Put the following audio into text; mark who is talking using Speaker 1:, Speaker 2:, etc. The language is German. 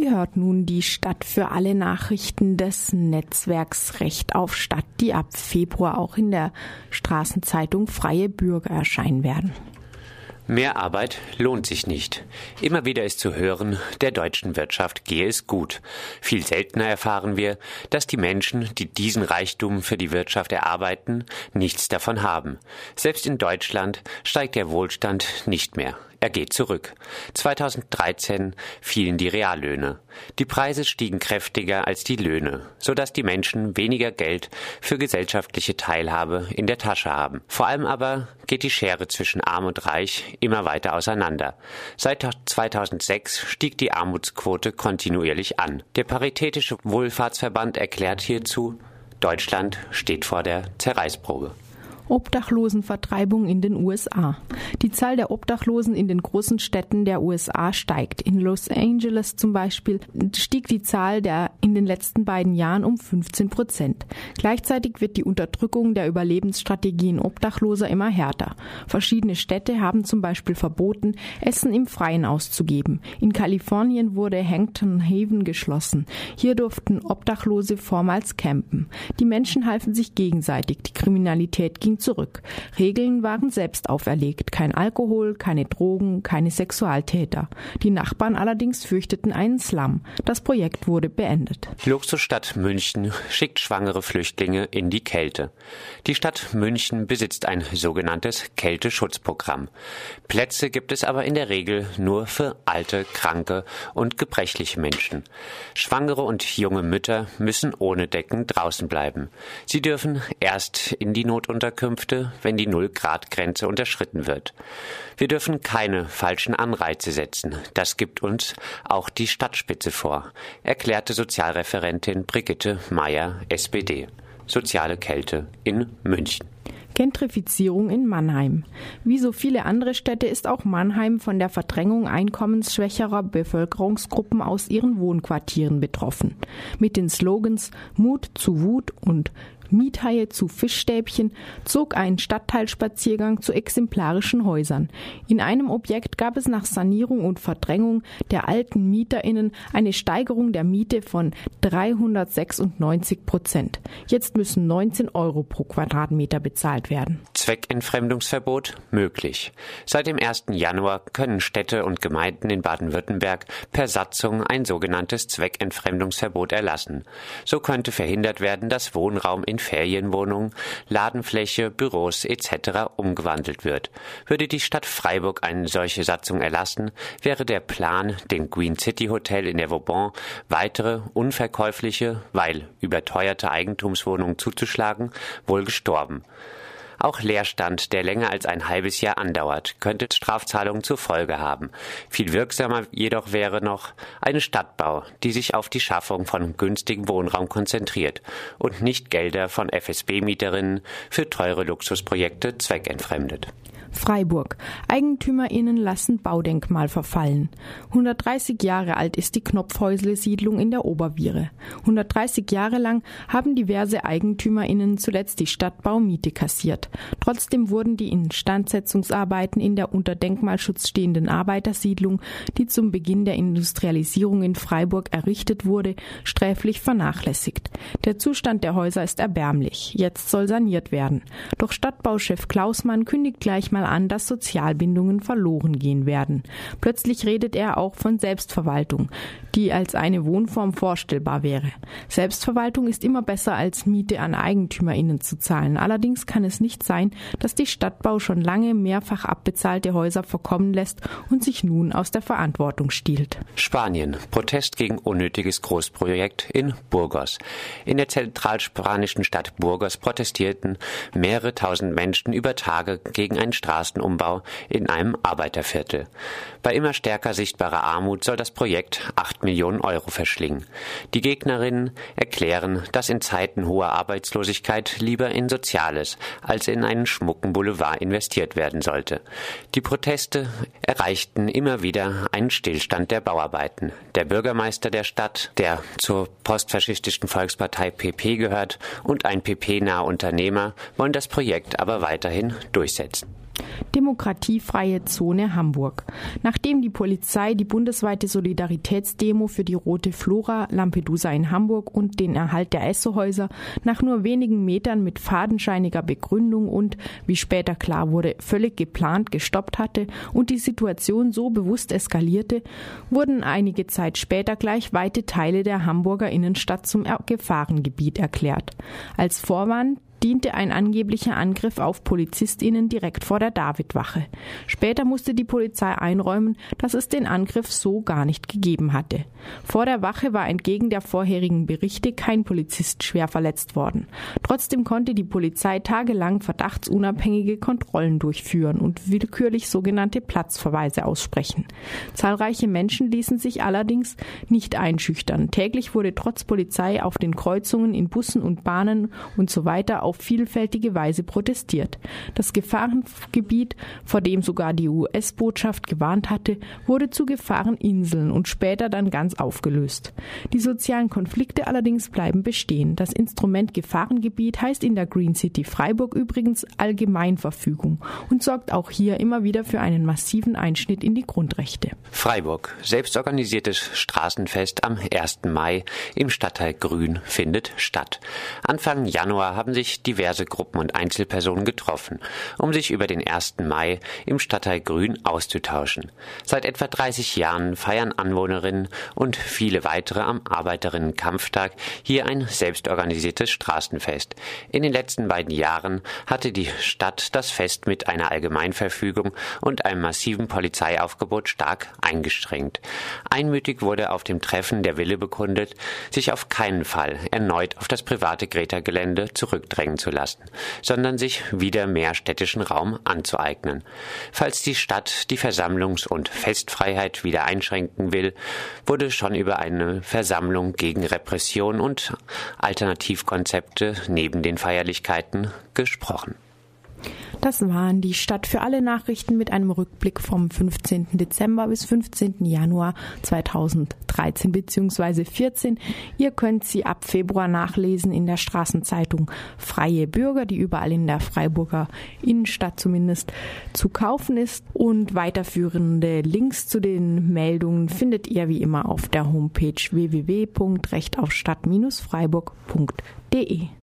Speaker 1: Ihr hört nun die Stadt für alle Nachrichten des Netzwerks Recht auf Stadt, die ab Februar auch in der Straßenzeitung Freie Bürger erscheinen werden.
Speaker 2: Mehr Arbeit lohnt sich nicht. Immer wieder ist zu hören, der deutschen Wirtschaft gehe es gut. Viel seltener erfahren wir, dass die Menschen, die diesen Reichtum für die Wirtschaft erarbeiten, nichts davon haben. Selbst in Deutschland steigt der Wohlstand nicht mehr. Er geht zurück. 2013 fielen die Reallöhne. Die Preise stiegen kräftiger als die Löhne, sodass die Menschen weniger Geld für gesellschaftliche Teilhabe in der Tasche haben. Vor allem aber geht die Schere zwischen Arm und Reich immer weiter auseinander. Seit 2006 stieg die Armutsquote kontinuierlich an. Der Paritätische Wohlfahrtsverband erklärt hierzu, Deutschland steht vor der Zerreißprobe.
Speaker 1: Obdachlosenvertreibung in den USA. Die Zahl der Obdachlosen in den großen Städten der USA steigt. In Los Angeles zum Beispiel stieg die Zahl der in den letzten beiden Jahren um 15 Prozent. Gleichzeitig wird die Unterdrückung der Überlebensstrategien Obdachloser immer härter. Verschiedene Städte haben zum Beispiel verboten, Essen im Freien auszugeben. In Kalifornien wurde Hampton Haven geschlossen. Hier durften Obdachlose vormals campen. Die Menschen halfen sich gegenseitig. Die Kriminalität ging zurück. Regeln waren selbst auferlegt. Kein Alkohol, keine Drogen, keine Sexualtäter. Die Nachbarn allerdings fürchteten einen Slum. Das Projekt wurde beendet.
Speaker 2: Luxusstadt München schickt schwangere Flüchtlinge in die Kälte. Die Stadt München besitzt ein sogenanntes Kälteschutzprogramm. Plätze gibt es aber in der Regel nur für alte, kranke und gebrechliche Menschen. Schwangere und junge Mütter müssen ohne Decken draußen bleiben. Sie dürfen erst in die Notunterkünfte Unterkünfte, wenn die Null-Grad-Grenze unterschritten wird. Wir dürfen keine falschen Anreize setzen. Das gibt uns auch die Stadtspitze vor, erklärte Sozialreferentin Brigitte Meyer, SPD. Soziale Kälte in München.
Speaker 1: Gentrifizierung in Mannheim. Wie so viele andere Städte ist auch Mannheim von der Verdrängung einkommensschwächerer Bevölkerungsgruppen aus ihren Wohnquartieren betroffen. Mit den Slogans Mut zu Wut und Miethaie zu Fischstäbchen zog ein Stadtteilspaziergang zu exemplarischen Häusern. In einem Objekt gab es nach Sanierung und Verdrängung der alten MieterInnen eine Steigerung der Miete von 396 Prozent. Jetzt müssen 19 Euro pro Quadratmeter bezahlt werden.
Speaker 2: Zweckentfremdungsverbot möglich. Seit dem 1. Januar können Städte und Gemeinden in Baden-Württemberg per Satzung ein sogenanntes Zweckentfremdungsverbot erlassen. So könnte verhindert werden, dass Wohnraum in Ferienwohnungen, Ladenfläche, Büros etc. umgewandelt wird. Würde die Stadt Freiburg eine solche Satzung erlassen, wäre der Plan, dem Green City Hotel in der Vauban weitere unverkäufliche, weil überteuerte Eigentumswohnungen zuzuschlagen, wohl gestorben. Auch Leerstand, der länger als ein halbes Jahr andauert, könnte Strafzahlungen zur Folge haben. Viel wirksamer jedoch wäre noch eine Stadtbau, die sich auf die Schaffung von günstigem Wohnraum konzentriert und nicht Gelder von FSB-Mieterinnen für teure Luxusprojekte zweckentfremdet.
Speaker 1: Freiburg. EigentümerInnen lassen Baudenkmal verfallen. 130 Jahre alt ist die Knopfhäusle-Siedlung in der Oberviere. 130 Jahre lang haben diverse EigentümerInnen zuletzt die Stadtbau Miete kassiert. Trotzdem wurden die Instandsetzungsarbeiten in der unter Denkmalschutz stehenden Arbeitersiedlung, die zum Beginn der Industrialisierung in Freiburg errichtet wurde, sträflich vernachlässigt. Der Zustand der Häuser ist erbärmlich. Jetzt soll saniert werden. Doch Stadtbauchef Klausmann kündigt gleich mal an, dass Sozialbindungen verloren gehen werden. Plötzlich redet er auch von Selbstverwaltung, die als eine Wohnform vorstellbar wäre. Selbstverwaltung ist immer besser als Miete an EigentümerInnen zu zahlen. Allerdings kann es nicht sein, dass die Stadtbau schon lange mehrfach abbezahlte Häuser verkommen lässt und sich nun aus der Verantwortung stiehlt.
Speaker 2: Spanien. Protest gegen unnötiges Großprojekt in Burgos. In der zentralspanischen Stadt Burgos protestierten mehrere tausend Menschen über Tage gegen ein Streit Straßenumbau in einem Arbeiterviertel. Bei immer stärker sichtbarer Armut soll das Projekt 8 Millionen Euro verschlingen. Die Gegnerinnen erklären, dass in Zeiten hoher Arbeitslosigkeit lieber in Soziales als in einen schmucken Boulevard investiert werden sollte. Die Proteste erreichten immer wieder einen Stillstand der Bauarbeiten. Der Bürgermeister der Stadt, der zur postfaschistischen Volkspartei PP gehört, und ein PP-naher Unternehmer wollen das Projekt aber weiterhin durchsetzen.
Speaker 1: Demokratiefreie Zone Hamburg. Nachdem die Polizei die bundesweite Solidaritätsdemo für die Rote Flora Lampedusa in Hamburg und den Erhalt der Essohäuser nach nur wenigen Metern mit fadenscheiniger Begründung und, wie später klar wurde, völlig geplant gestoppt hatte und die Situation so bewusst eskalierte, wurden einige Zeit später gleich weite Teile der Hamburger Innenstadt zum Gefahrengebiet erklärt. Als Vorwand diente ein angeblicher Angriff auf PolizistInnen direkt vor der Davidwache. Später musste die Polizei einräumen, dass es den Angriff so gar nicht gegeben hatte. Vor der Wache war entgegen der vorherigen Berichte kein Polizist schwer verletzt worden. Trotzdem konnte die Polizei tagelang verdachtsunabhängige Kontrollen durchführen und willkürlich sogenannte Platzverweise aussprechen. Zahlreiche Menschen ließen sich allerdings nicht einschüchtern. Täglich wurde trotz Polizei auf den Kreuzungen in Bussen und Bahnen und so weiter auf vielfältige Weise protestiert. Das Gefahrengebiet, vor dem sogar die US-Botschaft gewarnt hatte, wurde zu Gefahreninseln und später dann ganz aufgelöst. Die sozialen Konflikte allerdings bleiben bestehen. Das Instrument Gefahrengebiet heißt in der Green City Freiburg übrigens Allgemeinverfügung und sorgt auch hier immer wieder für einen massiven Einschnitt in die Grundrechte.
Speaker 2: Freiburg, selbstorganisiertes Straßenfest am 1. Mai im Stadtteil Grün findet statt. Anfang Januar haben sich diverse Gruppen und Einzelpersonen getroffen, um sich über den 1. Mai im Stadtteil Grün auszutauschen. Seit etwa 30 Jahren feiern Anwohnerinnen und viele weitere am Arbeiterinnenkampftag hier ein selbstorganisiertes Straßenfest. In den letzten beiden Jahren hatte die Stadt das Fest mit einer Allgemeinverfügung und einem massiven Polizeiaufgebot stark eingeschränkt. Einmütig wurde auf dem Treffen der Wille bekundet, sich auf keinen Fall erneut auf das private Greta-Gelände zurückdrängen verdrängen zu lassen, sondern sich wieder mehr städtischen Raum anzueignen. Falls die Stadt die Versammlungs- und Festfreiheit wieder einschränken will, wurde schon über eine Versammlung gegen Repression und Alternativkonzepte neben den Feierlichkeiten gesprochen.
Speaker 1: Das waren die Stadt für alle Nachrichten mit einem Rückblick vom 15. Dezember bis 15. Januar 2013 bzw. 14. Ihr könnt sie ab Februar nachlesen in der Straßenzeitung Freie Bürger, die überall in der Freiburger Innenstadt zumindest zu kaufen ist. Und weiterführende Links zu den Meldungen findet ihr wie immer auf der Homepage www.rechtaufstadt-freiburg.de.